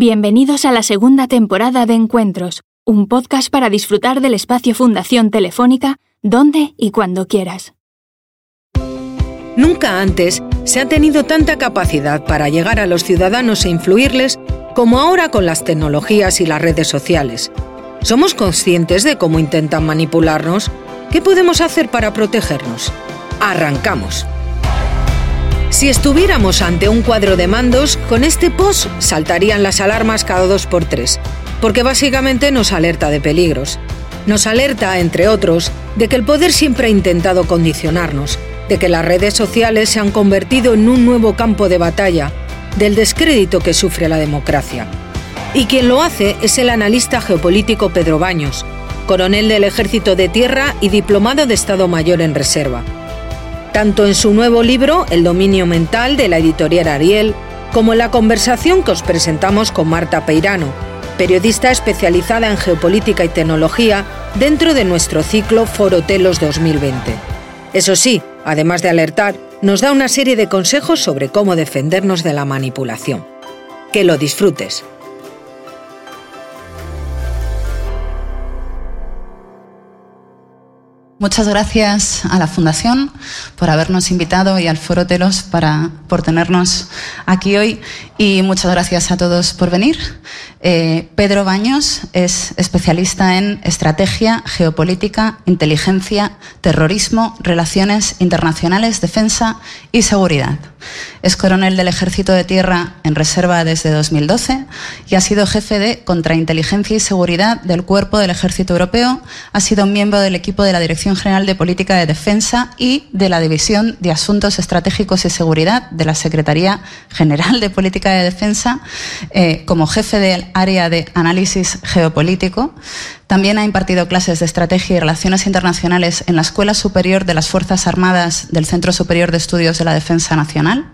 Bienvenidos a la segunda temporada de Encuentros, un podcast para disfrutar del espacio Fundación Telefónica, donde y cuando quieras. Nunca antes se ha tenido tanta capacidad para llegar a los ciudadanos e influirles como ahora con las tecnologías y las redes sociales. ¿Somos conscientes de cómo intentan manipularnos? ¿Qué podemos hacer para protegernos? Arrancamos. Si estuviéramos ante un cuadro de mandos, con este post saltarían las alarmas cada dos por tres, porque básicamente nos alerta de peligros. Nos alerta, entre otros, de que el poder siempre ha intentado condicionarnos, de que las redes sociales se han convertido en un nuevo campo de batalla, del descrédito que sufre la democracia. Y quien lo hace es el analista geopolítico Pedro Baños, coronel del Ejército de Tierra y diplomado de Estado Mayor en Reserva tanto en su nuevo libro El dominio mental de la editorial Ariel, como en la conversación que os presentamos con Marta Peirano, periodista especializada en geopolítica y tecnología dentro de nuestro ciclo Forotelos 2020. Eso sí, además de alertar, nos da una serie de consejos sobre cómo defendernos de la manipulación. Que lo disfrutes. Muchas gracias a la Fundación por habernos invitado y al Foro Telos para, por tenernos aquí hoy y muchas gracias a todos por venir. Eh, Pedro Baños es especialista en estrategia, geopolítica, inteligencia, terrorismo, relaciones internacionales, defensa y seguridad. Es coronel del Ejército de Tierra en reserva desde 2012 y ha sido jefe de contrainteligencia y seguridad del Cuerpo del Ejército Europeo. Ha sido miembro del equipo de la Dirección General de Política de Defensa y de la División de Asuntos Estratégicos y Seguridad de la Secretaría General de Política de Defensa eh, como jefe del área de análisis geopolítico. También ha impartido clases de estrategia y relaciones internacionales en la Escuela Superior de las Fuerzas Armadas del Centro Superior de Estudios de la Defensa Nacional.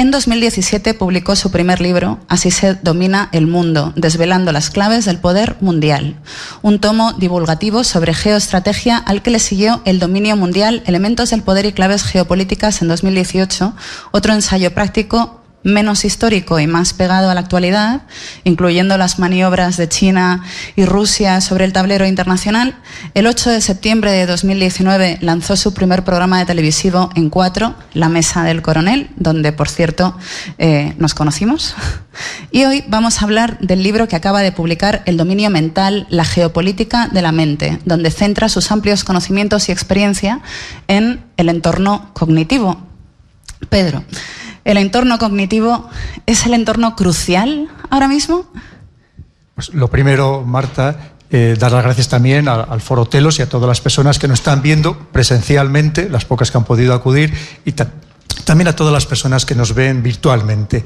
En 2017 publicó su primer libro, Así se domina el mundo, desvelando las claves del poder mundial, un tomo divulgativo sobre geoestrategia al que le siguió El dominio mundial, elementos del poder y claves geopolíticas en 2018, otro ensayo práctico menos histórico y más pegado a la actualidad, incluyendo las maniobras de China y Rusia sobre el tablero internacional, el 8 de septiembre de 2019 lanzó su primer programa de televisivo en cuatro, La Mesa del Coronel, donde, por cierto, eh, nos conocimos. Y hoy vamos a hablar del libro que acaba de publicar El dominio mental, la geopolítica de la mente, donde centra sus amplios conocimientos y experiencia en el entorno cognitivo. Pedro, ¿El entorno cognitivo es el entorno crucial ahora mismo? Pues lo primero, Marta, eh, dar las gracias también al, Foro Telos y a todas las personas que nos están viendo presencialmente, las pocas que han podido acudir, y también a todas las personas que nos ven virtualmente.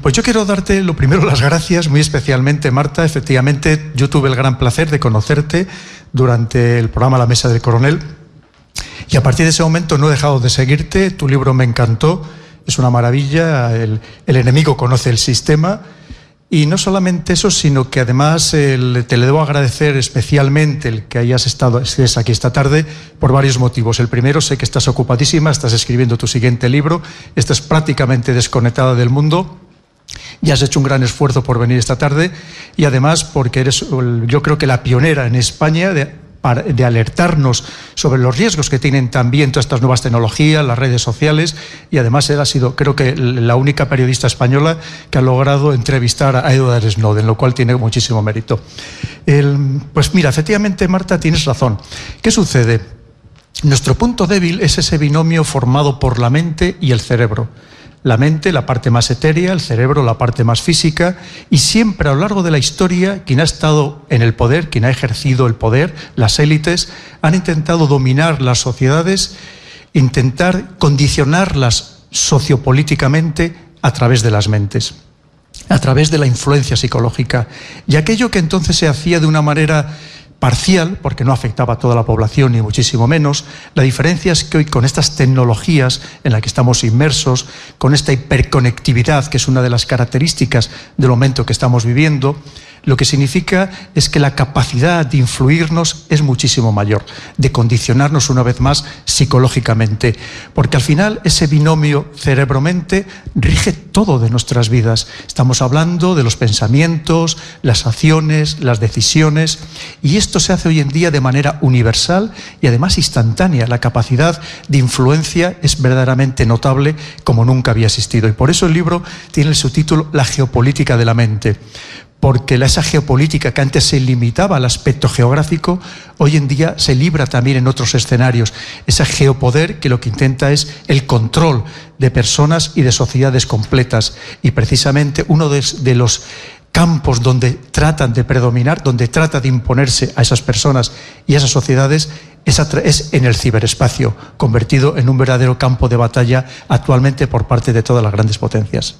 pues yo quiero darte lo primero las gracias, muy especialmente, Marta. Efectivamente, yo tuve el gran placer de conocerte durante el programa La Mesa del Coronel. Y a partir de ese momento no he dejado de seguirte. Tu libro me encantó es una maravilla, el, enemigo conoce el sistema. Y no solamente eso, sino que además te le debo agradecer especialmente el que hayas estado aquí esta tarde por varios motivos. El primero, sé que estás ocupadísima, estás escribiendo tu siguiente libro, estás prácticamente desconectada del mundo y has hecho un gran esfuerzo por venir esta tarde y además porque eres, yo creo que la pionera en España de de alertarnos sobre los riesgos que tienen también todas estas nuevas tecnologías, las redes sociales, y además él ha sido, creo que, la única periodista española que ha logrado entrevistar a Edward Snowden, lo cual tiene muchísimo mérito. pues mira, efectivamente, Marta, tienes razón. ¿Qué sucede? Nuestro punto débil es ese binomio formado por la mente y el cerebro la mente, la parte más etérea, el cerebro, la parte más física, y siempre a lo largo de la historia, quien ha estado en el poder, quien ha ejercido el poder, las élites, han intentado dominar las sociedades, intentar condicionarlas sociopolíticamente a través de las mentes a través de la influencia psicológica. Y aquello que entonces se hacía de una manera parcial, porque no afectaba a toda la población ni muchísimo menos. La diferencia es que hoy con estas tecnologías en las que estamos inmersos, con esta hiperconectividad, que es una de las características del momento que estamos viviendo, lo que significa es que la capacidad de influirnos es muchísimo mayor, de condicionarnos una vez más psicológicamente, porque al final ese binomio cerebro-mente rige todo de nuestras vidas. Estamos hablando de los pensamientos, las acciones, las decisiones, y esto se hace hoy en día de manera universal y además instantánea. La capacidad de influencia es verdaderamente notable como nunca había existido. Y por eso el libro tiene el subtítulo La geopolítica de la mente porque esa geopolítica que antes se limitaba al aspecto geográfico, hoy en día se libra también en otros escenarios. Ese geopoder que lo que intenta es el control de personas y de sociedades completas. Y precisamente uno de, los campos donde tratan de predominar, donde trata de imponerse a esas personas y a esas sociedades, es en el ciberespacio, convertido en un verdadero campo de batalla actualmente por parte de todas las grandes potencias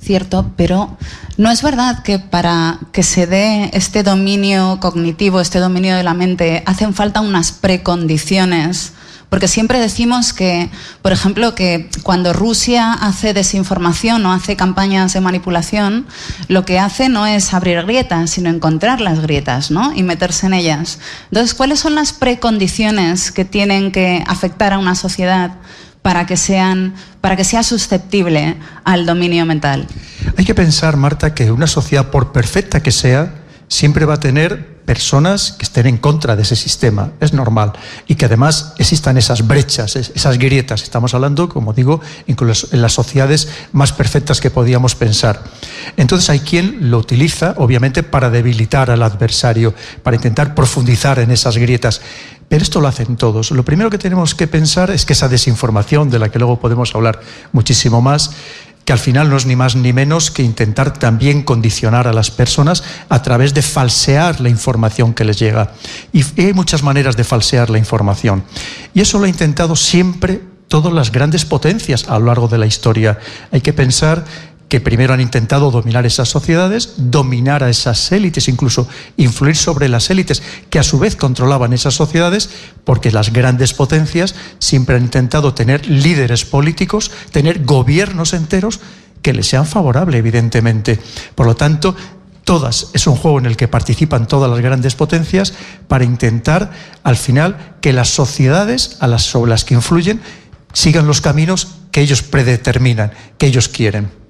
cierto, pero no es verdad que para que se dé este dominio cognitivo, este dominio de la mente, hacen falta unas precondiciones. Porque siempre decimos que, por ejemplo, que cuando Rusia hace desinformación o hace campañas de manipulación, lo que hace no es abrir grietas, sino encontrar las grietas ¿no? y meterse en ellas. Entonces, ¿cuáles son las precondiciones que tienen que afectar a una sociedad para que, sean, para que sea susceptible al dominio mental? Hay que pensar, Marta, que una sociedad, por perfecta que sea, siempre va a tener personas que estén en contra de ese sistema, es normal, y que además existan esas brechas, esas grietas. Estamos hablando, como digo, incluso en las sociedades más perfectas que podíamos pensar. Entonces hay quien lo utiliza, obviamente, para debilitar al adversario, para intentar profundizar en esas grietas. Pero esto lo hacen todos. Lo primero que tenemos que pensar es que esa desinformación, de la que luego podemos hablar muchísimo más, que al final no es ni más ni menos que intentar también condicionar a las personas a través de falsear la información que les llega. Y hay muchas maneras de falsear la información. Y eso lo ha intentado siempre todas las grandes potencias a lo largo de la historia. Hay que pensar que primero han intentado dominar esas sociedades, dominar a esas élites, incluso influir sobre las élites que a su vez controlaban esas sociedades, porque las grandes potencias siempre han intentado tener líderes políticos, tener gobiernos enteros que les sean favorables, evidentemente. Por lo tanto, todas, es un juego en el que participan todas las grandes potencias para intentar, al final, que las sociedades a las, sobre las que influyen sigan los caminos que ellos predeterminan, que ellos quieren.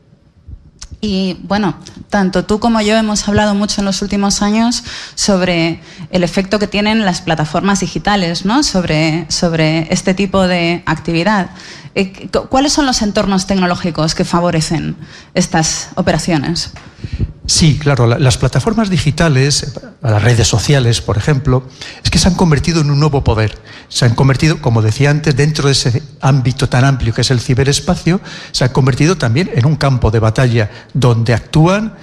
Y bueno, tanto tú como yo hemos hablado mucho en los últimos años sobre el efecto que tienen las plataformas digitales, ¿no? Sobre, sobre este tipo de actividad. Eh, ¿Cuáles son los entornos tecnológicos que favorecen estas operaciones? Sí, claro, las plataformas digitales, las redes sociales, por ejemplo, es que se han convertido en un nuevo poder. Se han convertido, como decía antes, dentro de ese ámbito tan amplio que es el ciberespacio, se han convertido también en un campo de batalla donde actúan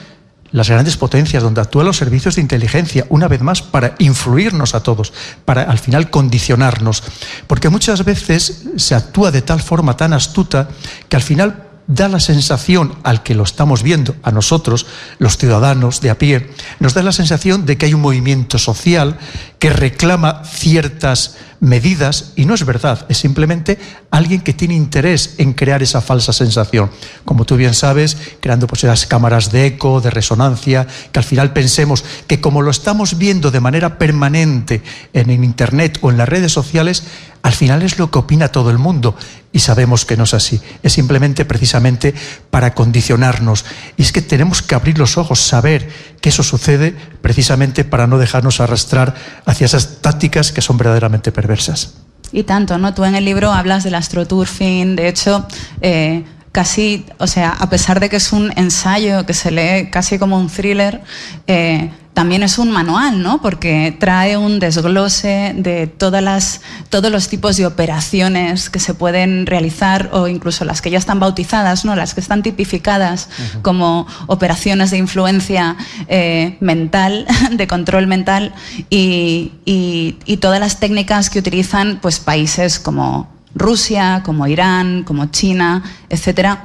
las grandes potencias, donde actúan los servicios de inteligencia, una vez más, para influirnos a todos, para al final condicionarnos. Porque muchas veces se actúa de tal forma tan astuta que al final da la sensación al que lo estamos viendo, a nosotros, los ciudadanos de a pie, nos da la sensación de que hay un movimiento social que reclama ciertas medidas y no es verdad, es simplemente alguien que tiene interés en crear esa falsa sensación. Como tú bien sabes, creando pues esas cámaras de eco, de resonancia, que al final pensemos que como lo estamos viendo de manera permanente en Internet o en las redes sociales, al final es lo que opina todo el mundo y sabemos que no es así. Es simplemente precisamente para condicionarnos. Y es que tenemos que abrir los ojos, saber que eso sucede precisamente para no dejarnos arrastrar hacia esas tácticas que son verdaderamente perversas. Y tanto, ¿no? Tú en el libro hablas del astroturfing, de hecho, eh, casi, o sea, a pesar de que es un ensayo que se lee casi como un thriller, eh, también es un manual, ¿no? Porque trae un desglose de todas las, todos los tipos de operaciones que se pueden realizar o incluso las que ya están bautizadas, ¿no? Las que están tipificadas como operaciones de influencia eh, mental, de control mental y, y, todas las técnicas que utilizan pues, países como Rusia, como Irán, como China, etcétera.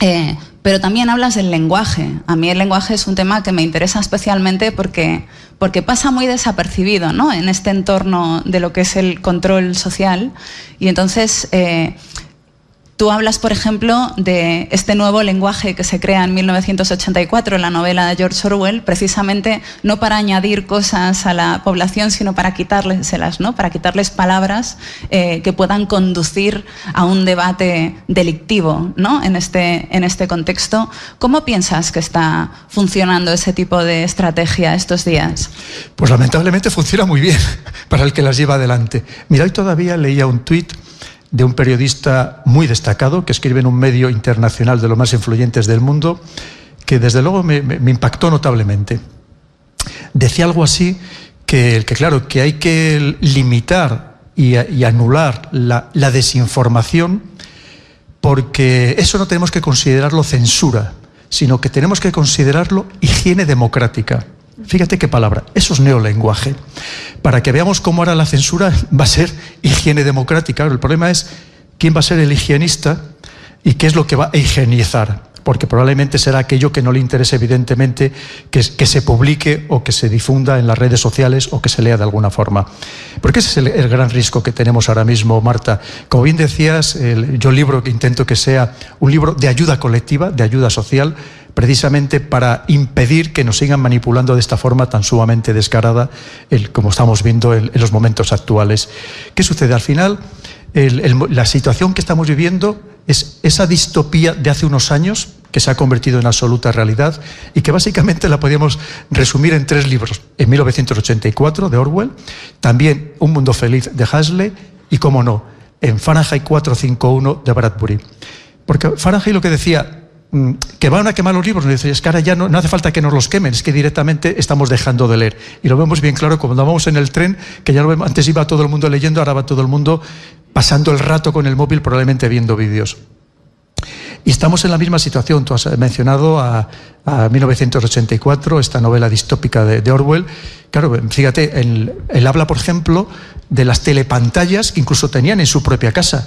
Eh, pero también hablas del lenguaje. A mí el lenguaje es un tema que me interesa especialmente porque, porque pasa muy desapercibido ¿no? en este entorno de lo que es el control social. Y entonces, eh, Tú hablas, por ejemplo, de este nuevo lenguaje que se crea en 1984 en la novela de George Orwell, precisamente no para añadir cosas a la población, sino para quitárselas, ¿no? para quitarles palabras eh, que puedan conducir a un debate delictivo ¿no? en, este, en este contexto. ¿Cómo piensas que está funcionando ese tipo de estrategia estos días? Pues lamentablemente funciona muy bien para el que las lleva adelante. Mira, hoy todavía leía un tuit de un periodista muy destacado que escribe en un medio internacional de los más influyentes del mundo, que desde luego me, impactó notablemente. Decía algo así que, que claro, que hay que limitar y, anular la, la desinformación porque eso no tenemos que considerarlo censura, sino que tenemos que considerarlo higiene democrática. Fíjate qué palabra, eso es neolenguaje. Para que veamos cómo ahora la censura va a ser higiene democrática. El problema es quién va a ser el higienista y qué es lo que va a higienizar porque probablemente será aquello que no le interese evidentemente que, se publique o que se difunda en las redes sociales o que se lea de alguna forma. Porque ese es el, gran riesgo que tenemos ahora mismo, Marta. Como bien decías, yo libro que intento que sea un libro de ayuda colectiva, de ayuda social, precisamente para impedir que nos sigan manipulando de esta forma tan sumamente descarada, como estamos viendo en, los momentos actuales. ¿Qué sucede? Al final, la situación que estamos viviendo es esa distopía de hace unos años que se ha convertido en absoluta realidad y que básicamente la podríamos resumir en tres libros. En 1984 de Orwell, también Un mundo feliz de Hasley y, como no, en Fahrenheit 451 de Bradbury. Porque Fahrenheit lo que decía, que van a quemar los libros, nos dice, es que ahora ya no, hace falta que nos los quemen, es que directamente estamos dejando de leer. Y lo vemos bien claro cuando vamos en el tren, que ya lo vemos, antes iba todo el mundo leyendo, ahora va todo el mundo pasando el rato con el móvil, probablemente viendo vídeos. Y estamos en la misma situación. Tú has mencionado a, 1984, esta novela distópica de, Orwell. Claro, fíjate, él habla, por ejemplo, de las telepantallas que incluso tenían en su propia casa.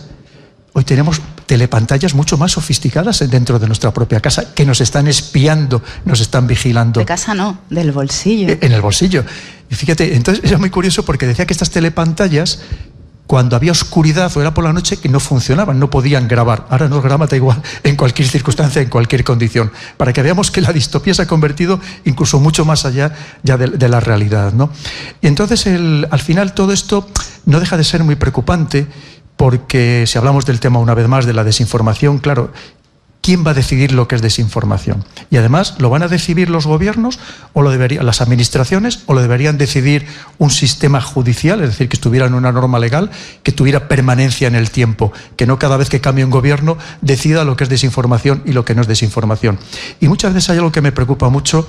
Hoy tenemos telepantallas mucho más sofisticadas dentro de nuestra propia casa que nos están espiando, nos están vigilando. De casa no, del bolsillo. En el bolsillo. Y fíjate, entonces era muy curioso porque decía que estas telepantallas cuando había oscuridad o era por la noche que no funcionaban, no podían grabar. Ahora nos graba, da igual, en cualquier circunstancia, en cualquier condición, para que veamos que la distopía se ha convertido incluso mucho más allá ya de, la realidad. ¿no? Y entonces, al final, todo esto no deja de ser muy preocupante porque si hablamos del tema una vez más de la desinformación, claro, ¿quién va a decidir lo que es desinformación? Y además, ¿lo van a decidir los gobiernos o lo deberían las administraciones o lo deberían decidir un sistema judicial, es decir, que estuviera en una norma legal que tuviera permanencia en el tiempo, que no cada vez que cambie un gobierno decida lo que es desinformación y lo que no es desinformación. Y muchas veces hay algo que me preocupa mucho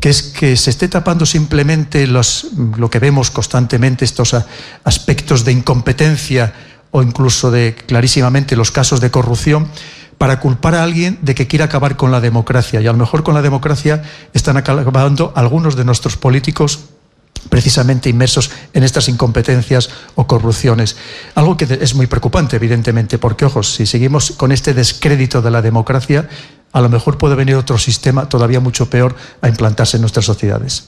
que es que se esté tapando simplemente lo que vemos constantemente, estos aspectos de incompetencia o incluso de clarísimamente los casos de corrupción para culpar a alguien de que quiera acabar con la democracia. Y a lo mejor con la democracia están acabando algunos de nuestros políticos precisamente inmersos en estas incompetencias o corrupciones. Algo que es muy preocupante, evidentemente, porque, ojos, si seguimos con este descrédito de la democracia, a lo mejor puede venir otro sistema todavía mucho peor a implantarse en nuestras sociedades.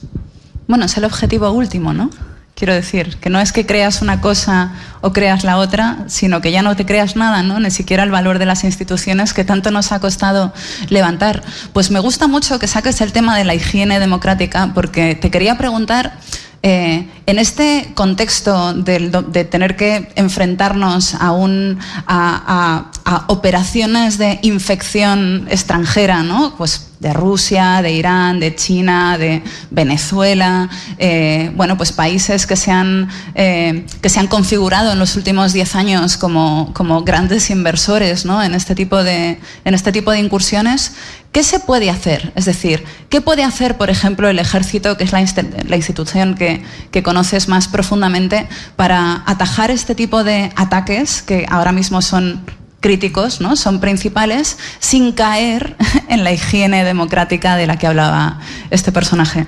Bueno, es el objetivo último, ¿no? Quiero decir, que no es que creas una cosa o creas la otra, sino que ya no te creas nada, ¿no? Ni siquiera el valor de las instituciones que tanto nos ha costado levantar. Pues me gusta mucho que saques el tema de la higiene democrática, porque te quería preguntar eh, en este contexto de, tener que enfrentarnos a, un, a, operaciones de infección extranjera, ¿no? pues de Rusia, de Irán, de China, de Venezuela, eh, bueno, pues países que se han, eh, que se han configurado en los últimos diez años como, como grandes inversores ¿no? en, este tipo de, en este tipo de incursiones. ¿Qué se puede hacer? Es decir, ¿qué puede hacer, por ejemplo, el ejército, que es la, institución que, conoces más profundamente, para atajar este tipo de ataques que ahora mismo son críticos, ¿no? son principales, sin caer en la higiene democrática de la que hablaba este personaje?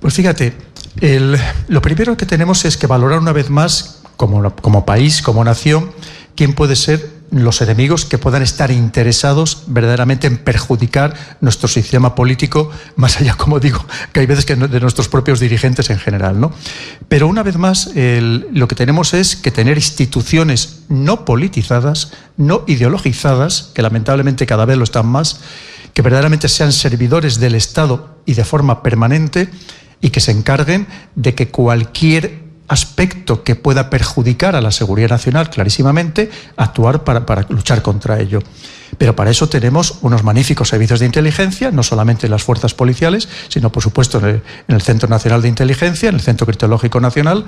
Pues fíjate, lo primero que tenemos es que valorar una vez más, como, como país, como nación, quién puede ser los enemigos que puedan estar interesados verdaderamente en perjudicar nuestro sistema político, más allá, como digo, que hay veces que de nuestros propios dirigentes en general. ¿no? Pero una vez más, lo que tenemos es que tener instituciones no politizadas, no ideologizadas, que lamentablemente cada vez lo están más, que verdaderamente sean servidores del Estado y de forma permanente y que se encarguen de que cualquier aspecto que pueda perjudicar a la seguridad nacional, clarísimamente, actuar para, para luchar contra ello. Pero para eso tenemos unos magníficos servicios de inteligencia, no solamente en las fuerzas policiales, sino por supuesto en el, Centro Nacional de Inteligencia, en el Centro Criptológico Nacional,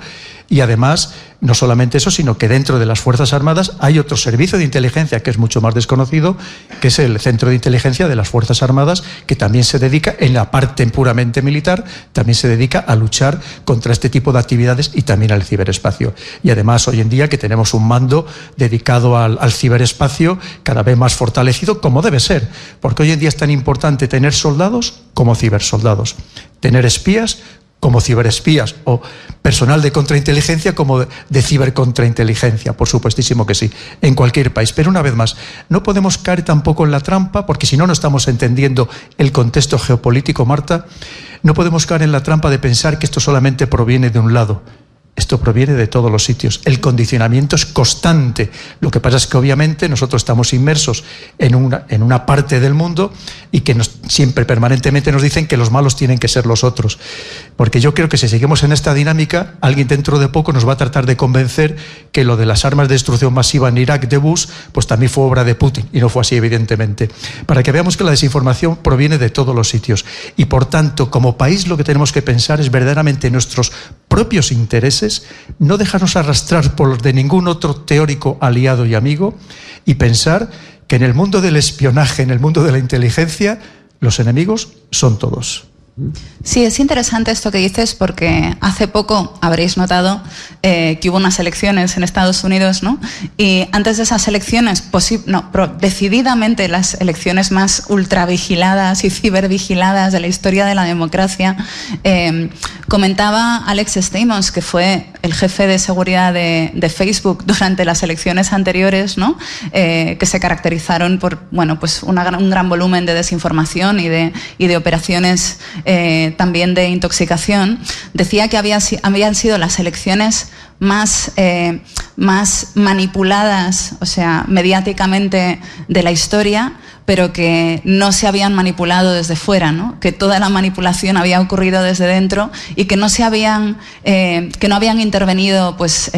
y además no solamente eso, sino que dentro de las Fuerzas Armadas hay otro servicio de inteligencia que es mucho más desconocido, que es el Centro de Inteligencia de las Fuerzas Armadas, que también se dedica, en la parte puramente militar, también se dedica a luchar contra este tipo de actividades y también al ciberespacio. Y además hoy en día que tenemos un mando dedicado al, al ciberespacio cada vez más fortalecido, fortalecido como debe ser, porque hoy en día es tan importante tener soldados como cibersoldados, tener espías como ciberespías o personal de contrainteligencia como de cibercontrainteligencia, por supuestísimo que sí, en cualquier país. Pero una vez más, no podemos caer tampoco en la trampa, porque si no, no estamos entendiendo el contexto geopolítico, Marta, no podemos caer en la trampa de pensar que esto solamente proviene de un lado. Esto proviene de todos los sitios. El condicionamiento es constante. Lo que pasa es que obviamente nosotros estamos inmersos en una, en una parte del mundo y que siempre permanentemente nos dicen que los malos tienen que ser los otros. Porque yo creo que si seguimos en esta dinámica, alguien dentro de poco nos va a tratar de convencer que lo de las armas de destrucción masiva en Irak de Bush, pues también fue obra de Putin. Y no fue así, evidentemente. Para que veamos que la desinformación proviene de todos los sitios. Y por tanto, como país lo que tenemos que pensar es verdaderamente nuestros propios intereses, no dejarnos arrastrar por los de ningún otro teórico aliado y amigo y pensar que en el mundo del espionaje, en el mundo de la inteligencia, los enemigos son todos. Sí, es interesante esto que dices porque hace poco habréis notado eh, que hubo unas elecciones en Estados Unidos, ¿no? Y antes de esas elecciones, no, decididamente las elecciones más ultravigiladas y cibervigiladas de la historia de la democracia, eh, comentaba Alex Stamos, que fue el jefe de seguridad de, Facebook durante las elecciones anteriores, ¿no? Eh, que se caracterizaron por bueno, pues un gran volumen de desinformación y de, y de operaciones eh, también de intoxicación, decía que había, habían sido las elecciones más, eh, más manipuladas, o sea, mediáticamente de la historia, pero que no se habían manipulado desde fuera, ¿no? que toda la manipulación había ocurrido desde dentro y que no se habían, eh, que no habían intervenido, pues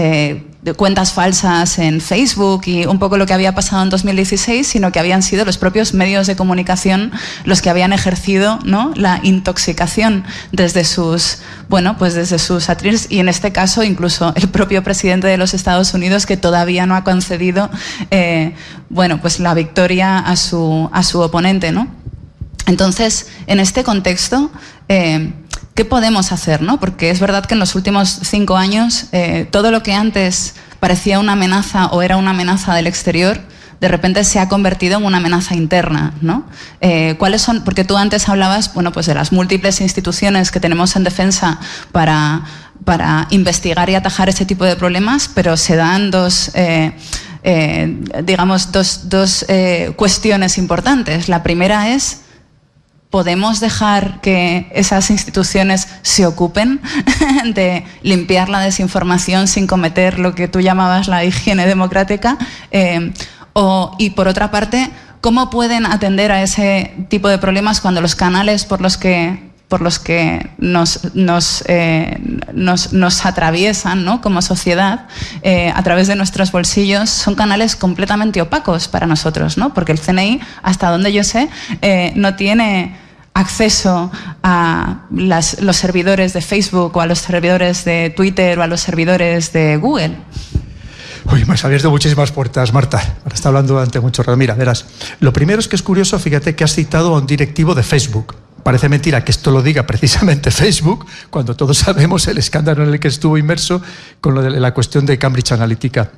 de cuentas falsas en Facebook y un poco lo que había pasado en 2016, sino que habían sido los propios medios de comunicación los que habían ejercido ¿no? la intoxicación desde sus, bueno, pues desde sus atriles y en este caso incluso el propio presidente de los Estados Unidos que todavía no ha concedido eh, bueno, pues la victoria a su, a su oponente. ¿no? Entonces, en este contexto, eh, ¿qué podemos hacer? ¿no? Porque es verdad que en los últimos cinco años eh, todo lo que antes parecía una amenaza o era una amenaza del exterior, de repente se ha convertido en una amenaza interna, ¿no? Eh, ¿Cuáles son? Porque tú antes hablabas, bueno, pues de las múltiples instituciones que tenemos en defensa para, para investigar y atajar ese tipo de problemas, pero se dan dos, eh, digamos, dos, dos cuestiones importantes. La primera es ¿Podemos dejar que esas instituciones se ocupen de limpiar la desinformación sin cometer lo que tú llamabas la higiene democrática? Eh, y por otra parte, ¿cómo pueden atender a ese tipo de problemas cuando los canales por los que por los que nos, nos, eh, atraviesan ¿no? como sociedad eh, a través de nuestros bolsillos son canales completamente opacos para nosotros, ¿no? porque el CNI, hasta donde yo sé, no tiene acceso a los servidores de Facebook o a los servidores de Twitter o a los servidores de Google. Uy, me has abierto muchísimas puertas, Marta. Ahora está hablando durante mucho rato. Mira, verás, lo primero es que es curioso, fíjate que has citado a un directivo de Facebook. Parece mentira que esto lo diga precisamente Facebook, cuando todos sabemos el escándalo en el que estuvo inmerso con la cuestión de Cambridge Analytica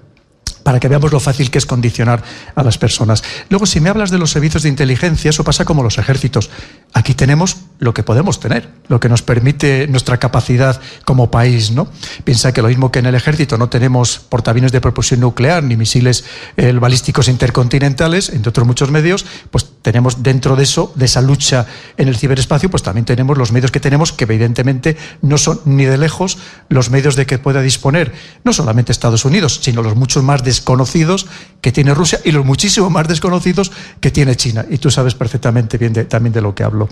para que veamos lo fácil que es condicionar a las personas. Luego, si me hablas de los servicios de inteligencia, eso pasa como los ejércitos. Aquí tenemos lo que podemos tener, lo que nos permite nuestra capacidad como país, ¿no? Piensa que lo mismo que en el ejército no tenemos portaaviones de propulsión nuclear ni misiles eh, balísticos intercontinentales, entre otros muchos medios, pues tenemos dentro de eso, de esa lucha en el ciberespacio, pues también tenemos los medios que tenemos, que evidentemente no son ni de lejos los medios de que pueda disponer no solamente Estados Unidos, sino los muchos más desconocidos que tiene Rusia y los muchísimo más desconocidos que tiene China. Y tú sabes perfectamente bien también de lo que hablo.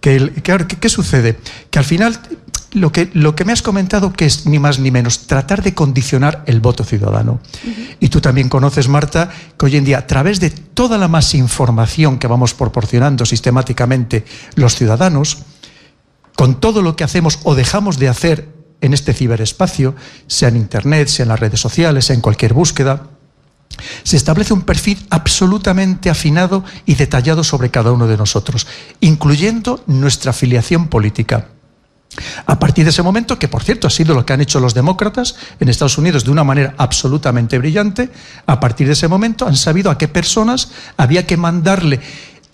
¿Qué, qué, sucede? Que al final lo que, lo que me has comentado que es ni más ni menos tratar de condicionar el voto ciudadano. Y tú también conoces, Marta, que hoy en día a través de toda la más información que vamos proporcionando sistemáticamente los ciudadanos, con todo lo que hacemos o dejamos de hacer en este ciberespacio, sea en Internet, sea en las redes sociales, sea en cualquier búsqueda, se establece un perfil absolutamente afinado y detallado sobre cada uno de nosotros, incluyendo nuestra afiliación política. A partir de ese momento, que por cierto ha sido lo que han hecho los demócratas en Estados Unidos de una manera absolutamente brillante, a partir de ese momento han sabido a qué personas había que mandarle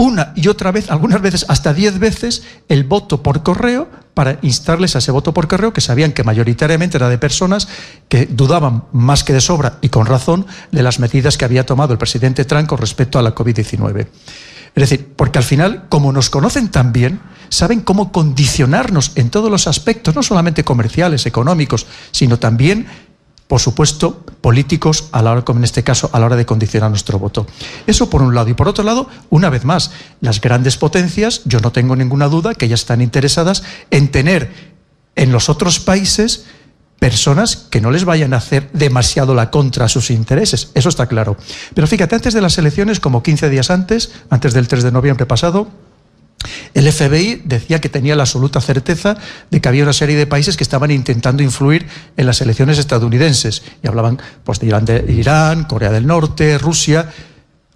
una y otra vez, algunas veces hasta diez veces, el voto por correo para instarles a ese voto por correo que sabían que mayoritariamente era de personas que dudaban más que de sobra y con razón de las medidas que había tomado el presidente Trump con respecto a la COVID-19. Es decir, porque al final, como nos conocen tan bien, saben cómo condicionarnos en todos los aspectos, no solamente comerciales, económicos, sino también por supuesto, políticos, a la hora, como en este caso, a la hora de condicionar nuestro voto. Eso por un lado. Y por otro lado, una vez más, las grandes potencias, yo no tengo ninguna duda que ya están interesadas en tener en los otros países personas que no les vayan a hacer demasiado la contra a sus intereses. Eso está claro. Pero fíjate, antes de las elecciones, como 15 días antes, antes del 3 de noviembre pasado, el FBI decía que tenía la absoluta certeza de que había una serie de países que estaban intentando influir en las elecciones estadounidenses. Y hablaban pues, de, Irán, Irán, Corea del Norte, Rusia.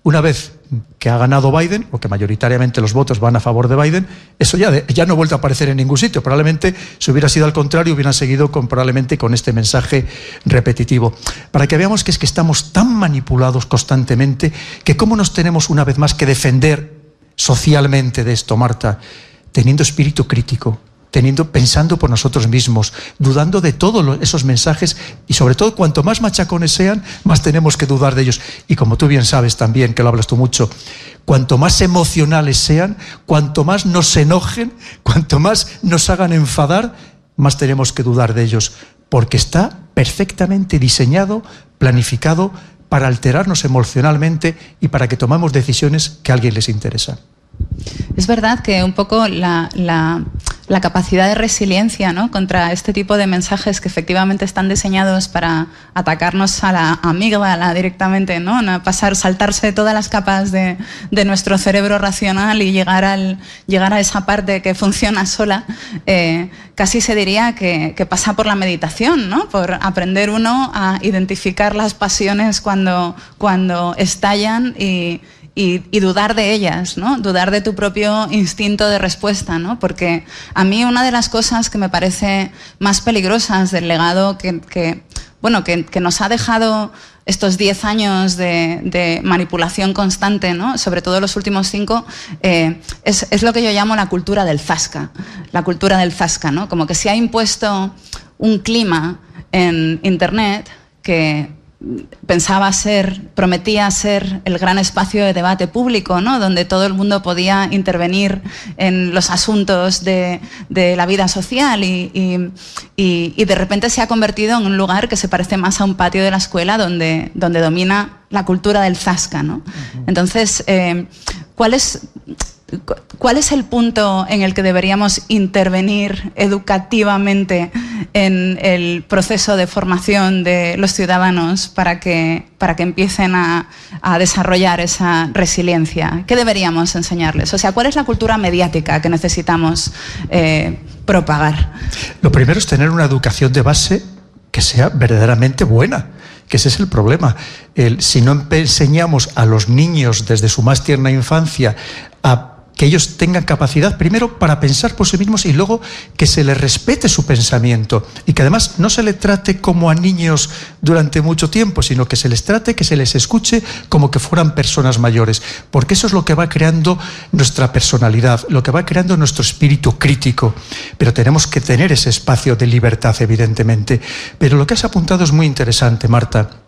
Una vez que ha ganado Biden, o que mayoritariamente los votos van a favor de Biden, eso ya, ya no ha vuelto a aparecer en ningún sitio. Probablemente, si hubiera sido al contrario, hubieran seguido con, probablemente con este mensaje repetitivo. Para que veamos que es que estamos tan manipulados constantemente que cómo nos tenemos una vez más que defender socialmente de esto, Marta, teniendo espíritu crítico, teniendo, pensando por nosotros mismos, dudando de todos esos mensajes y sobre todo cuanto más machacones sean, más tenemos que dudar de ellos. Y como tú bien sabes también, que lo hablas tú mucho, cuanto más emocionales sean, cuanto más nos enojen, cuanto más nos hagan enfadar, más tenemos que dudar de ellos, porque está perfectamente diseñado, planificado para alterarnos emocionalmente y para que tomemos decisiones que a alguien les interesa. Es verdad que un poco la, capacidad de resiliencia ¿no? contra este tipo de mensajes que efectivamente están diseñados para atacarnos a la amígdala directamente, ¿no? A pasar, saltarse todas las capas de, nuestro cerebro racional y llegar, al, llegar a esa parte que funciona sola, eh, casi se diría que, pasa por la meditación, ¿no? por aprender uno a identificar las pasiones cuando, cuando estallan y y, dudar de ellas, ¿no? Dudar de tu propio instinto de respuesta, ¿no? Porque a mí una de las cosas que me parece más peligrosas del legado que, bueno, que, nos ha dejado estos 10 años de, manipulación constante, ¿no? sobre todo los últimos cinco, eh, es, es, lo que yo llamo la cultura del zasca, la cultura del zasca, ¿no? como que se ha impuesto un clima en Internet que pensaba ser, prometía ser el gran espacio de debate público, ¿no? donde todo el mundo podía intervenir en los asuntos de, la vida social y, de repente se ha convertido en un lugar que se parece más a un patio de la escuela donde, donde domina la cultura del zasca. ¿no? Entonces, eh, ¿cuál es ¿Cuál es el punto en el que deberíamos intervenir educativamente en el proceso de formación de los ciudadanos para que, para que empiecen a, desarrollar esa resiliencia? ¿Qué deberíamos enseñarles? O sea, ¿cuál es la cultura mediática que necesitamos eh, propagar? Lo primero es tener una educación de base que sea verdaderamente buena que ese es el problema. Si no enseñamos a los niños desde su más tierna infancia a que ellos tengan capacidad primero para pensar por sí mismos y luego que se les respete su pensamiento y que además no se les trate como a niños durante mucho tiempo, sino que se les trate, que se les escuche como que fueran personas mayores, porque eso es lo que va creando nuestra personalidad, lo que va creando nuestro espíritu crítico. Pero tenemos que tener ese espacio de libertad, evidentemente. Pero lo que has apuntado es muy interesante, Marta.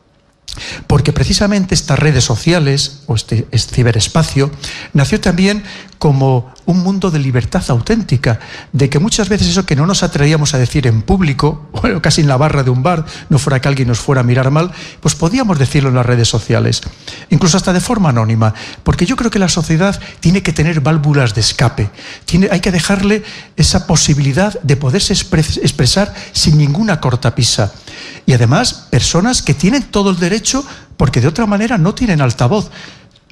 Porque precisamente estas redes sociales o este, este, ciberespacio nació también como un mundo de libertad auténtica, de que muchas veces eso que no nos atrevíamos a decir en público, o casi en la barra de un bar, no fuera que alguien nos fuera a mirar mal, pues podíamos decirlo en las redes sociales, incluso hasta de forma anónima, porque yo creo que la sociedad tiene que tener válvulas de escape, tiene, hay que dejarle esa posibilidad de poderse expresar sin ninguna cortapisa. Y además, personas que tienen todo el derecho porque de otra manera no tienen altavoz.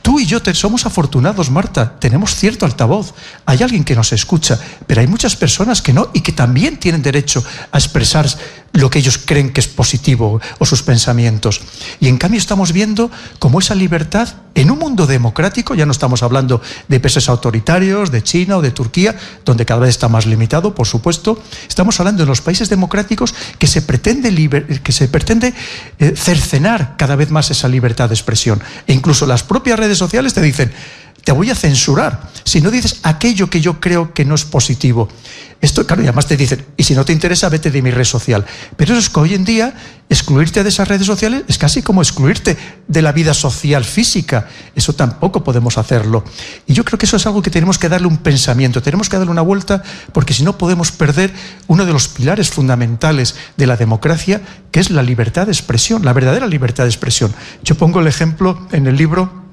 Tú y yo te, somos afortunados, Marta, tenemos cierto altavoz, hay alguien que nos escucha, pero hay muchas personas que no y que también tienen derecho a expresar lo que ellos creen que es positivo o sus pensamientos. Y en cambio estamos viendo cómo esa libertad en un mundo democrático, ya no estamos hablando de países autoritarios, de China o de Turquía, donde cada vez está más limitado, por supuesto, estamos hablando de los países democráticos que se pretende, que se pretende eh, cercenar cada vez más esa libertad de expresión. E incluso las propias redes sociales te dicen, te voy a censurar si no dices aquello que yo creo que no es positivo. Esto, claro, y además te dicen, y si no te interesa, vete de mi red social. Pero eso es que hoy en día excluirte de esas redes sociales es casi como excluirte de la vida social física. Eso tampoco podemos hacerlo. Y yo creo que eso es algo que tenemos que darle un pensamiento, tenemos que darle una vuelta, porque si no podemos perder uno de los pilares fundamentales de la democracia, que es la libertad de expresión, la verdadera libertad de expresión. Yo pongo el ejemplo en el libro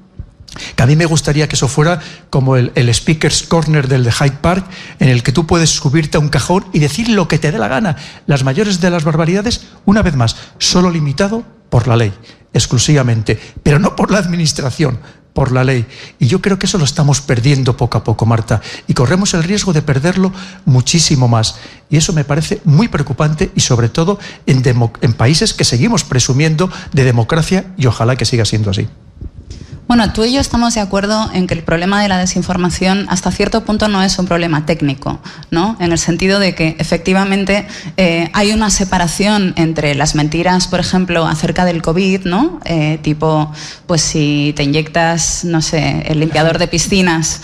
que a mí me gustaría que eso fuera como el, Speaker's Corner del de Hyde Park, en el que tú puedes subirte a un cajón y decir lo que te dé la gana. Las mayores de las barbaridades, una vez más, solo limitado por la ley, exclusivamente, pero no por la administración, por la ley. Y yo creo que eso lo estamos perdiendo poco a poco, Marta, y corremos el riesgo de perderlo muchísimo más. Y eso me parece muy preocupante y sobre todo en, en países que seguimos presumiendo de democracia y ojalá que siga siendo así. Bueno, tú y yo estamos de acuerdo en que el problema de la desinformación hasta cierto punto no es un problema técnico, ¿no? En el sentido de que efectivamente eh, hay una separación entre las mentiras, por ejemplo, acerca del COVID, ¿no? Eh, tipo, pues si te inyectas, no sé, el limpiador de piscinas,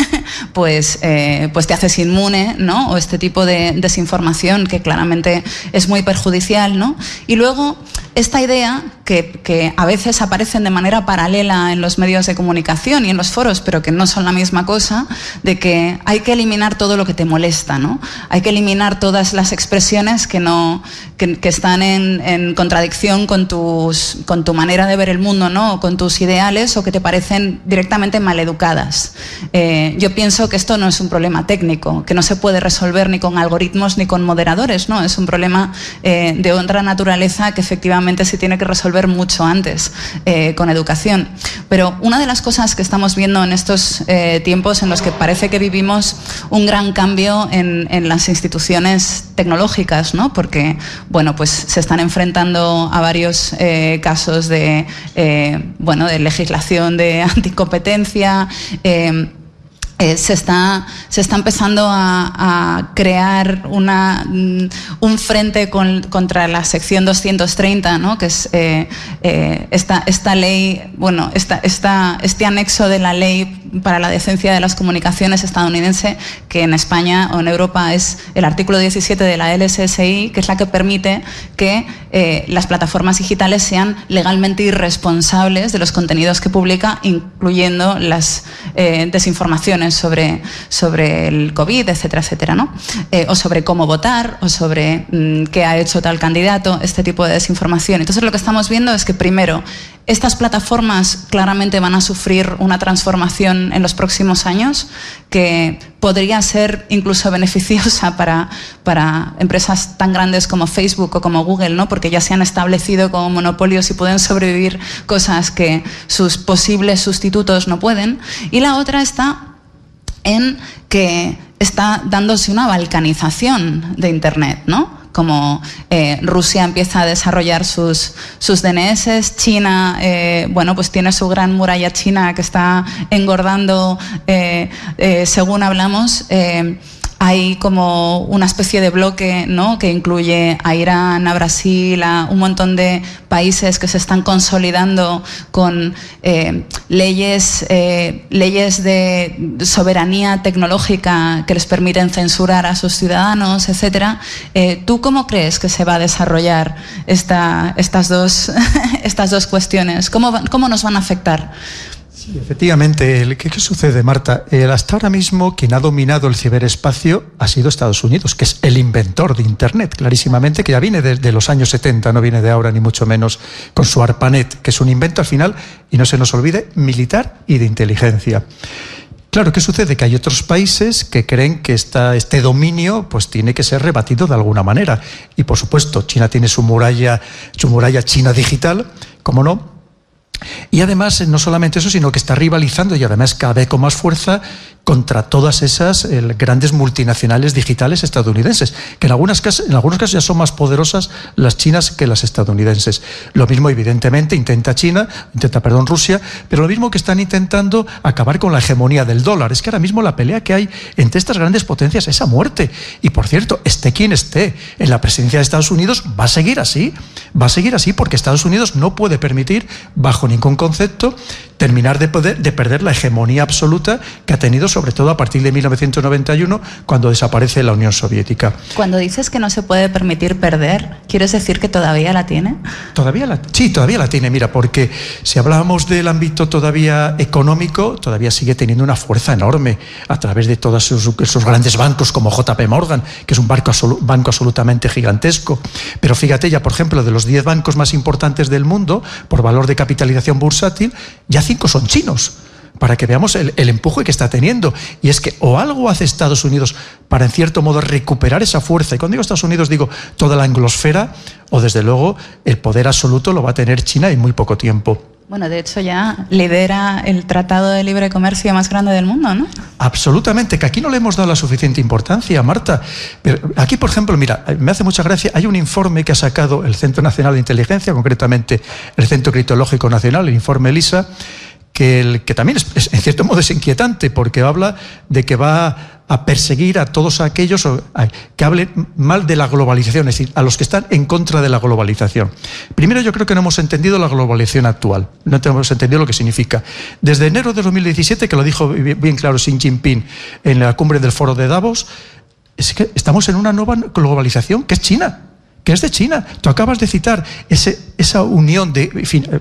pues, eh, pues te haces inmune, ¿no? O este tipo de desinformación que claramente es muy perjudicial, ¿no? Y luego esta idea que, a veces aparecen de manera paralela en los medios de comunicación y en los foros, pero que no son la misma cosa, de que hay que eliminar todo lo que te molesta, ¿no? Hay que eliminar todas las expresiones que, no, que, están en, contradicción con, tus, con tu manera de ver el mundo, ¿no? O con tus ideales o que te parecen directamente maleducadas. Eh, yo pienso que esto no es un problema técnico, que no se puede resolver ni con algoritmos ni con moderadores, ¿no? Es un problema eh, de otra naturaleza que efectivamente se tiene que resolver mucho antes eh, con educación. Pero una de las cosas que estamos viendo en estos eh, tiempos en los que parece que vivimos un gran cambio en, las instituciones tecnológicas, ¿no? porque bueno, pues se están enfrentando a varios eh, casos de, bueno, de legislación de anticompetencia. Eh, se, está, se está empezando a, crear una, mm, un frente contra la sección 230, ¿no? que es eh, eh, esta, esta, ley, bueno, esta, esta, este anexo de la ley para la decencia de las comunicaciones estadounidense, que en España o en Europa es el artículo 17 de la LSSI, que es la que permite que las plataformas digitales sean legalmente irresponsables de los contenidos que publica, incluyendo las desinformaciones sobre, sobre el COVID, etcétera, etcétera, ¿no? Eh, o sobre cómo votar, o sobre mm, qué ha hecho tal candidato, este tipo de desinformación. Entonces lo que estamos viendo es que primero, estas plataformas claramente van a sufrir una transformación en los próximos años que podría ser incluso beneficiosa para, para empresas tan grandes como Facebook o como Google, ¿no? porque ya se han establecido como monopolios y pueden sobrevivir cosas que sus posibles sustitutos no pueden. Y la otra está en que está dándose una balcanización de Internet, ¿no? como eh, Rusia empieza a desarrollar sus, sus DNS, China, eh, bueno, pues tiene su gran muralla china que está engordando según hablamos hay como una especie de bloque ¿no? que incluye a Irán, a Brasil, a un montón de países que se están consolidando con eh, leyes, eh, leyes de soberanía tecnológica que les permiten censurar a sus ciudadanos, etc. Eh, ¿Tú cómo crees que se va a desarrollar esta, estas, dos, estas dos cuestiones? ¿Cómo, ¿Cómo nos van a afectar? Efectivamente, ¿qué, sucede, Marta? hasta ahora mismo quien ha dominado el ciberespacio ha sido Estados Unidos, que es el inventor de Internet, clarísimamente, que ya viene desde los años 70, no viene de ahora ni mucho menos, con su ARPANET, que es un invento al final, y no se nos olvide, militar y de inteligencia. Claro, ¿qué sucede? Que hay otros países que creen que esta, este dominio pues, tiene que ser rebatido de alguna manera. Y por supuesto, China tiene su muralla, su muralla china digital, como no, y además, no solamente eso, sino que está rivalizando y además cada vez con más fuerza contra todas esas grandes multinacionales digitales estadounidenses, que en, algunas en algunos casos ya son más poderosas las chinas que las estadounidenses. Lo mismo, evidentemente, intenta China, intenta, perdón, Rusia, pero lo mismo que están intentando acabar con la hegemonía del dólar. Es que ahora mismo la pelea que hay entre estas grandes potencias es a muerte. Y por cierto, esté quien esté en la presidencia de Estados Unidos, va a seguir así. Va a seguir así porque Estados Unidos no puede permitir, bajo ningún concepto, terminar de, poder, de perder la hegemonía absoluta que ha tenido sobre todo a partir de 1991 cuando desaparece la Unión Soviética. Cuando dices que no se puede permitir perder, ¿quieres decir que todavía la tiene? Todavía la, sí, todavía la tiene, mira, porque si hablábamos del ámbito todavía económico, todavía sigue teniendo una fuerza enorme a través de todos esos, grandes bancos como JP Morgan, que es un banco, banco absolutamente gigantesco. Pero fíjate ya, por ejemplo, de los 10 bancos más importantes del mundo, por valor de capitalización bursátil, ya cinco son chinos para que veamos el, empuje que está teniendo. Y es que o algo hace Estados Unidos para, en cierto modo, recuperar esa fuerza, y cuando digo Estados Unidos digo toda la anglosfera, o desde luego el poder absoluto lo va a tener China en muy poco tiempo. Bueno, de hecho ya lidera el tratado de libre comercio más grande del mundo, ¿no? Absolutamente, que aquí no le hemos dado la suficiente importancia, Marta. Pero aquí, por ejemplo, mira, me hace mucha gracia, hay un informe que ha sacado el Centro Nacional de Inteligencia, concretamente el Centro Criptológico Nacional, el informe LISA, que, el, que también en cierto modo es inquietante, porque habla de que va a perseguir a todos aquellos que hablen mal de la globalización, es decir, a los que están en contra de la globalización. Primero, yo creo que no hemos entendido la globalización actual, no hemos entendido lo que significa. Desde enero de 2017, que lo dijo bien claro Xi Jinping en la cumbre del foro de Davos, es que estamos en una nueva globalización que es China que es de China. Tú acabas de citar esa unión de, eh,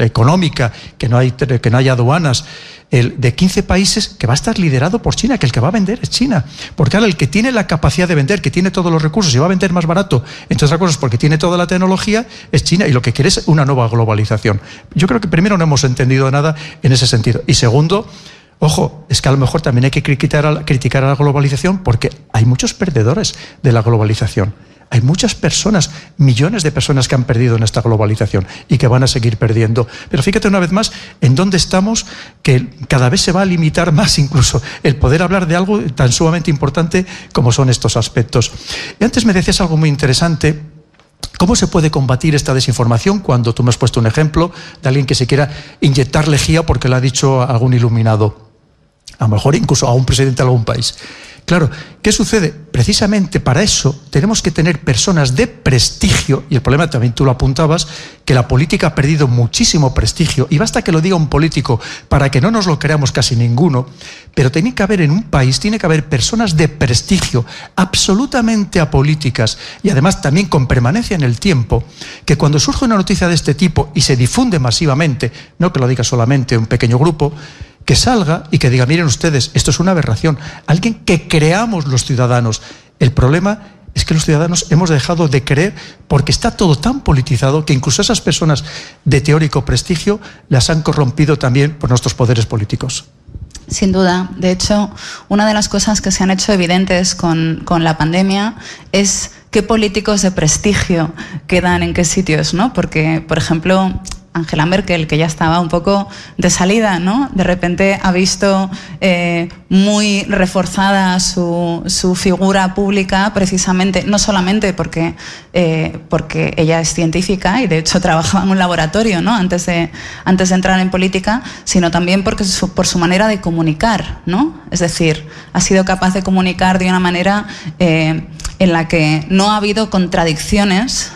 económica, que no, hay, que no aduanas, de 15 países que va a estar liderado por China, que el que va a vender es China. Porque ahora el que tiene la capacidad de vender, que tiene todos los recursos y va a vender más barato, entre otras cosas porque tiene toda la tecnología, es China y lo que quiere es una nueva globalización. Yo creo que primero no hemos entendido nada en ese sentido. Y segundo, Ojo, es que a lo mejor también hay que criticar a la globalización porque hay muchos perdedores de la globalización. Hay muchas personas, millones de personas que han perdido en esta globalización y que van a seguir perdiendo. Pero fíjate una vez más en dónde estamos, que cada vez se va a limitar más incluso el poder hablar de algo tan sumamente importante como son estos aspectos. Y antes me decías algo muy interesante ¿Cómo se puede combatir esta desinformación cuando tú me has puesto un ejemplo de alguien que se quiera inyectar lejía porque le ha dicho algún iluminado? A lo mejor incluso a un presidente de algún país. Claro, ¿qué sucede? Precisamente para eso tenemos que tener personas de prestigio, y el problema también tú lo apuntabas, que la política ha perdido muchísimo prestigio, y basta que lo diga un político para que no nos lo creamos casi ninguno, pero tiene que haber en un país, tiene que haber personas de prestigio, absolutamente apolíticas, y además también con permanencia en el tiempo, que cuando surge una noticia de este tipo y se difunde masivamente, no que lo diga solamente un pequeño grupo, que salga y que diga, miren ustedes, esto es una aberración. Alguien que creamos los ciudadanos. El problema es que los ciudadanos hemos dejado de creer porque está todo tan politizado que incluso esas personas de teórico prestigio las han corrompido también por nuestros poderes políticos. Sin duda. De hecho, una de las cosas que se han hecho evidentes con, con la pandemia es qué políticos de prestigio quedan en qué sitios, ¿no? Porque, por ejemplo, Angela Merkel, que ya estaba un poco de salida, ¿no? De repente ha visto eh, muy reforzada su, su, figura pública, precisamente, no solamente porque, eh, porque ella es científica y de hecho trabajaba en un laboratorio, ¿no? Antes de, antes de entrar en política, sino también porque por su manera de comunicar, ¿no? Es decir, ha sido capaz de comunicar de una manera eh, en la que no ha habido contradicciones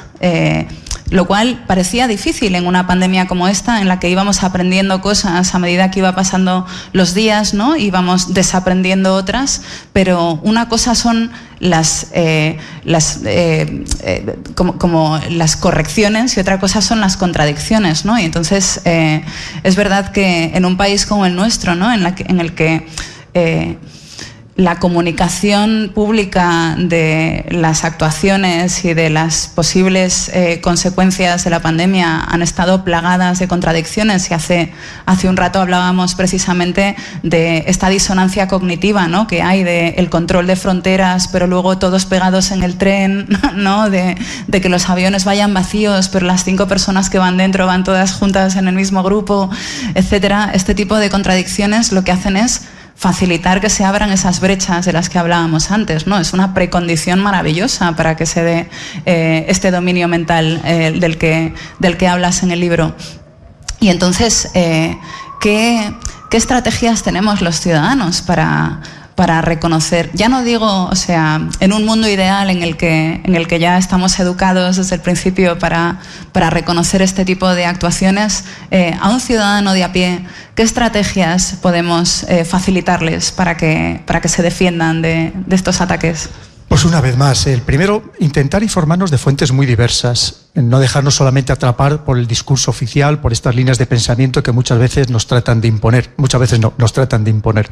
lo cual parecía difícil en una pandemia como esta, en la que íbamos aprendiendo cosas a medida que iba pasando los días, ¿no? íbamos desaprendiendo otras, pero una cosa son las, eh, las eh, eh, como, las correcciones y otra cosa son las contradicciones, ¿no? Y entonces es verdad que en un país como el nuestro, ¿no? En, la en el que la comunicación pública de las actuaciones y de las posibles eh, consecuencias de la pandemia han estado plagadas de contradicciones y hace, hace un rato hablábamos precisamente de esta disonancia cognitiva ¿no? que hay del el control de fronteras pero luego todos pegados en el tren, ¿no? de, de que los aviones vayan vacíos pero las cinco personas que van dentro van todas juntas en el mismo grupo, etcétera. Este tipo de contradicciones lo que hacen es facilitar que se abran esas brechas de las que hablábamos antes. ¿no? Es una precondición maravillosa para que se dé eh, este dominio mental eh, del, que, del que hablas en el libro. Y entonces, eh, ¿qué, ¿qué estrategias tenemos los ciudadanos para, para reconocer, ya no digo, o sea, en un mundo ideal en el que, en el que ya estamos educados desde el principio para, para reconocer este tipo de actuaciones, eh, a un ciudadano de a pie, ¿qué estrategias podemos eh, facilitarles para que, para que se defiendan de, de estos ataques? Pues una vez más, el primero, intentar informarnos de fuentes muy diversas, no dejarnos solamente atrapar por el discurso oficial, por estas líneas de pensamiento que muchas veces nos tratan de imponer, muchas veces no, nos tratan de imponer.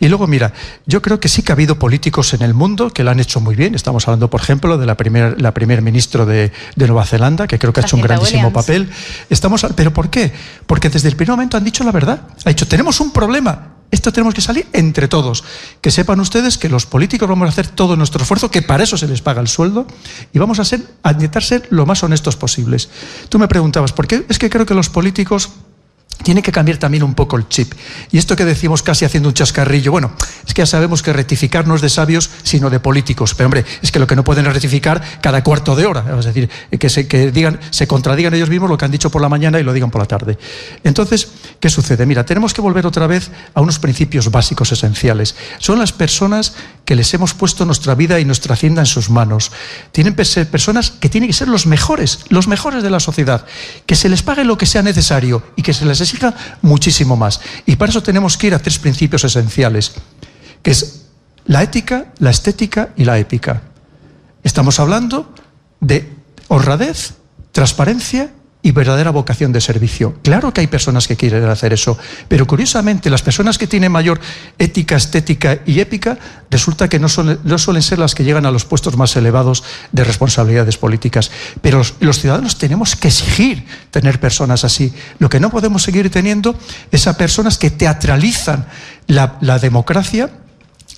Y luego, mira, yo creo que sí que ha habido políticos en el mundo que lo han hecho muy bien. Estamos hablando, por ejemplo, de la primer, la primer ministro de, Nueva Zelanda, que creo que ha hecho un grandísimo papel. Estamos, ¿Pero por qué? Porque desde el primer momento han dicho la verdad. Ha dicho, tenemos un problema, esto tenemos que salir entre todos. Que sepan ustedes que los políticos vamos a hacer todo nuestro esfuerzo, que para eso se les paga el sueldo, y vamos a, ser, a intentar ser lo más honestos posibles. Tú me preguntabas, ¿por qué? Es que creo que los políticos tiene que cambiar también un poco el chip. Y esto que decimos casi haciendo un chascarrillo, bueno, es que ya sabemos que rectificar no es de sabios, sino de políticos. Pero hombre, es que lo que no pueden rectificar cada cuarto de hora, es decir, que se, que digan, se contradigan ellos mismos lo que han dicho por la mañana y lo digan por la tarde. Entonces, ¿qué sucede? Mira, tenemos que volver otra vez a unos principios básicos esenciales. Son las personas que les hemos puesto nuestra vida y nuestra hacienda en sus manos. Tienen que ser personas que tienen que ser los mejores, los mejores de la sociedad, que se les pague lo que sea necesario y que se les muchísimo más. Y para eso tenemos que ir a tres principios esenciales, que es la ética, la estética y la épica. Estamos hablando de honradez, transparencia y verdadera vocación de servicio. Claro que hay personas que quieren hacer eso, pero curiosamente las personas que tienen mayor ética, estética y épica resulta que no, no suelen ser las que llegan a los puestos más elevados de responsabilidades políticas. Pero los, ciudadanos tenemos que exigir tener personas así. Lo que no podemos seguir teniendo es a personas que teatralizan la, la democracia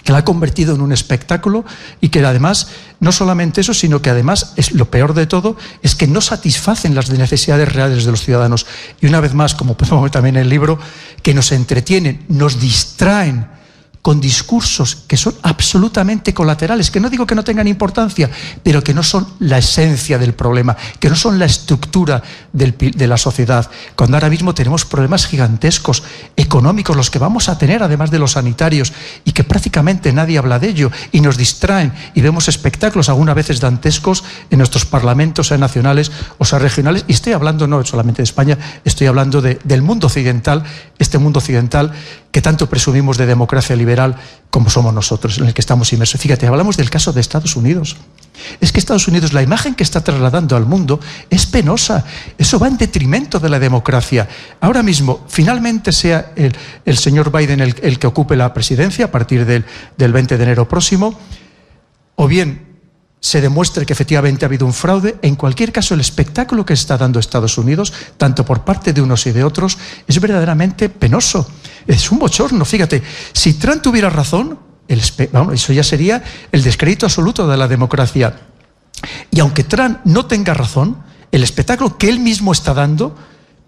que la ha convertido en un espectáculo y que además, no solamente eso, sino que además, es lo peor de todo, es que no satisfacen las necesidades reales de los ciudadanos. Y una vez más, como podemos ver también en el libro, que nos entretienen, nos distraen con discursos que son absolutamente colaterales, que no digo que no tengan importancia, pero que no son la esencia del problema, que no son la estructura de la sociedad. Cuando ahora mismo tenemos problemas gigantescos, económicos, los que vamos a tener, además de los sanitarios, y que prácticamente nadie habla de ello, y nos distraen, y vemos espectáculos algunas veces dantescos en nuestros parlamentos, sean nacionales o sea regionales, y estoy hablando no solamente de España, estoy hablando del mundo occidental, este mundo occidental que tanto presumimos de democracia liberal como somos nosotros, en el que estamos inmersos. Fíjate, hablamos del caso de Estados Unidos. Es que Estados Unidos, la imagen que está trasladando al mundo es penosa. Eso va en detrimento de la democracia. Ahora mismo, finalmente sea el, señor Biden el, que ocupe la presidencia a partir del, del 20 de enero próximo, o bien se demuestre que efectivamente ha habido un fraude, en cualquier caso el espectáculo que está dando Estados Unidos, tanto por parte de unos y de otros, es verdaderamente penoso. Es un bochorno. Fíjate, si Trump tuviera razón, eso ya sería el descrédito absoluto de la democracia. Y aunque Trump no tenga razón, el espectáculo que él mismo está dando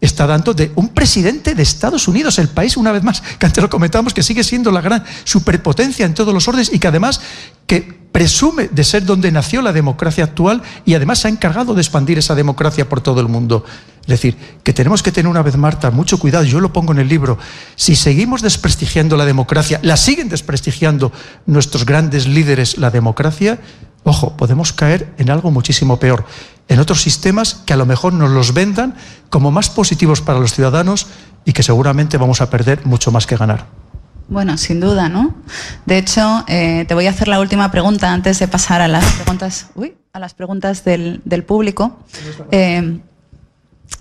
está dando de un presidente de Estados Unidos, el país, una vez más, que antes lo comentamos, que sigue siendo la gran superpotencia en todos los órdenes y que además que presume de ser donde nació la democracia actual y además se ha encargado de expandir esa democracia por todo el mundo. Es decir, que tenemos que tener una vez, Marta, mucho cuidado, yo lo pongo en el libro, si seguimos desprestigiando la democracia, la siguen desprestigiando nuestros grandes líderes la democracia, ojo, podemos caer en algo muchísimo peor, en otros sistemas que a lo mejor nos los vendan como más positivos para los ciudadanos y que seguramente vamos a perder mucho más que ganar. Bueno, sin duda, ¿no? De hecho, eh, te voy a hacer la última pregunta antes de pasar a las preguntas, uy, a las preguntas del, del público. Eh,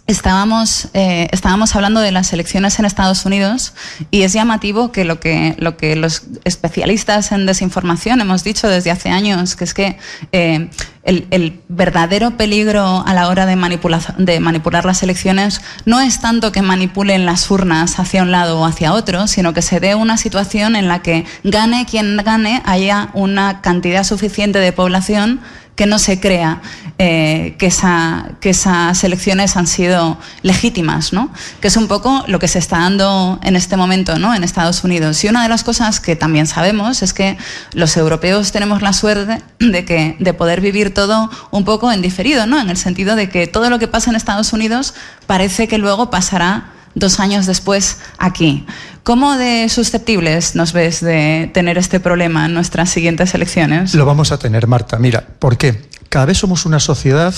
Estábamos, eh, estábamos hablando de las elecciones en Estados Unidos y es llamativo que lo, que lo que los especialistas en desinformación hemos dicho desde hace años, que es que eh, el, el, verdadero peligro a la hora de manipular, de manipular las elecciones no es tanto que manipulen las urnas hacia un lado o hacia otro, sino que se dé una situación en la que gane quien gane, haya una cantidad suficiente de población que no se crea eh, que, esa, que esas elecciones han sido legítimas, ¿no? que es un poco lo que se está dando en este momento ¿no? en Estados Unidos. Y una de las cosas que también sabemos es que los europeos tenemos la suerte de, que, de poder vivir todo un poco en diferido, ¿no? en el sentido de que todo lo que pasa en Estados Unidos parece que luego pasará dos años después aquí. ¿Cómo de susceptibles nos ves de tener este problema en nuestras siguientes elecciones? Lo vamos a tener, Marta. Mira, ¿por qué? Cada vez somos una sociedad,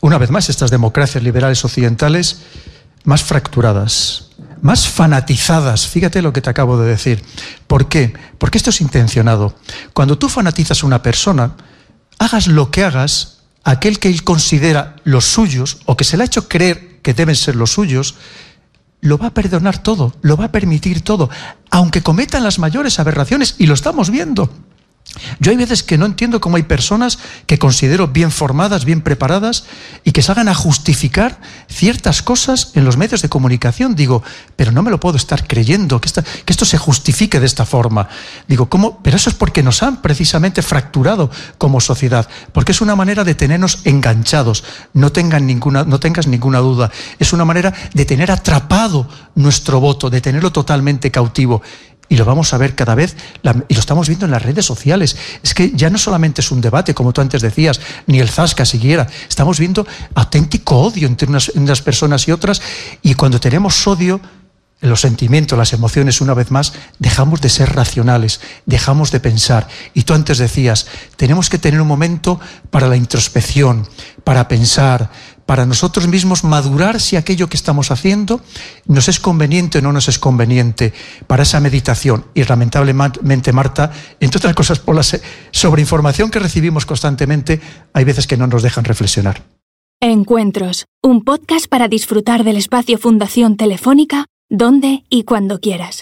una vez más, estas democracias liberales occidentales, más fracturadas, más fanatizadas. Fíjate lo que te acabo de decir. ¿Por qué? Porque esto es intencionado. Cuando tú fanatizas a una persona, hagas lo que hagas, aquel que él considera los suyos o que se le ha hecho creer que deben ser los suyos, lo va a perdonar todo, lo va a permitir todo, aunque cometan las mayores aberraciones, y lo estamos viendo. Yo hay veces que no entiendo cómo hay personas que considero bien formadas, bien preparadas y que salgan a justificar ciertas cosas en los medios de comunicación. Digo, pero no me lo puedo estar creyendo que, que esto se justifique de esta forma. Digo, ¿cómo? Pero eso es porque nos han precisamente fracturado como sociedad, porque es una manera de tenernos enganchados. No, tengan ninguna, no tengas ninguna duda. Es una manera de tener atrapado nuestro voto, de tenerlo totalmente cautivo y lo vamos a ver cada vez, y lo estamos viendo en las redes sociales. Es que ya no solamente es un debate, como tú antes decías, ni el zasca siquiera, estamos viendo auténtico odio entre unas, unas personas y otras, y cuando tenemos odio, los sentimientos, las emociones, una vez más, dejamos de ser racionales, dejamos de pensar. Y tú antes decías, tenemos que tener un momento para la introspección, para pensar, para nosotros mismos madurar si aquello que estamos haciendo nos es conveniente o no nos es conveniente para esa meditación. Y lamentablemente, Marta, entre otras cosas, por la sobreinformación que recibimos constantemente, hay veces que no nos dejan reflexionar. Encuentros, un podcast para disfrutar del espacio Fundación Telefónica, donde y cuando quieras.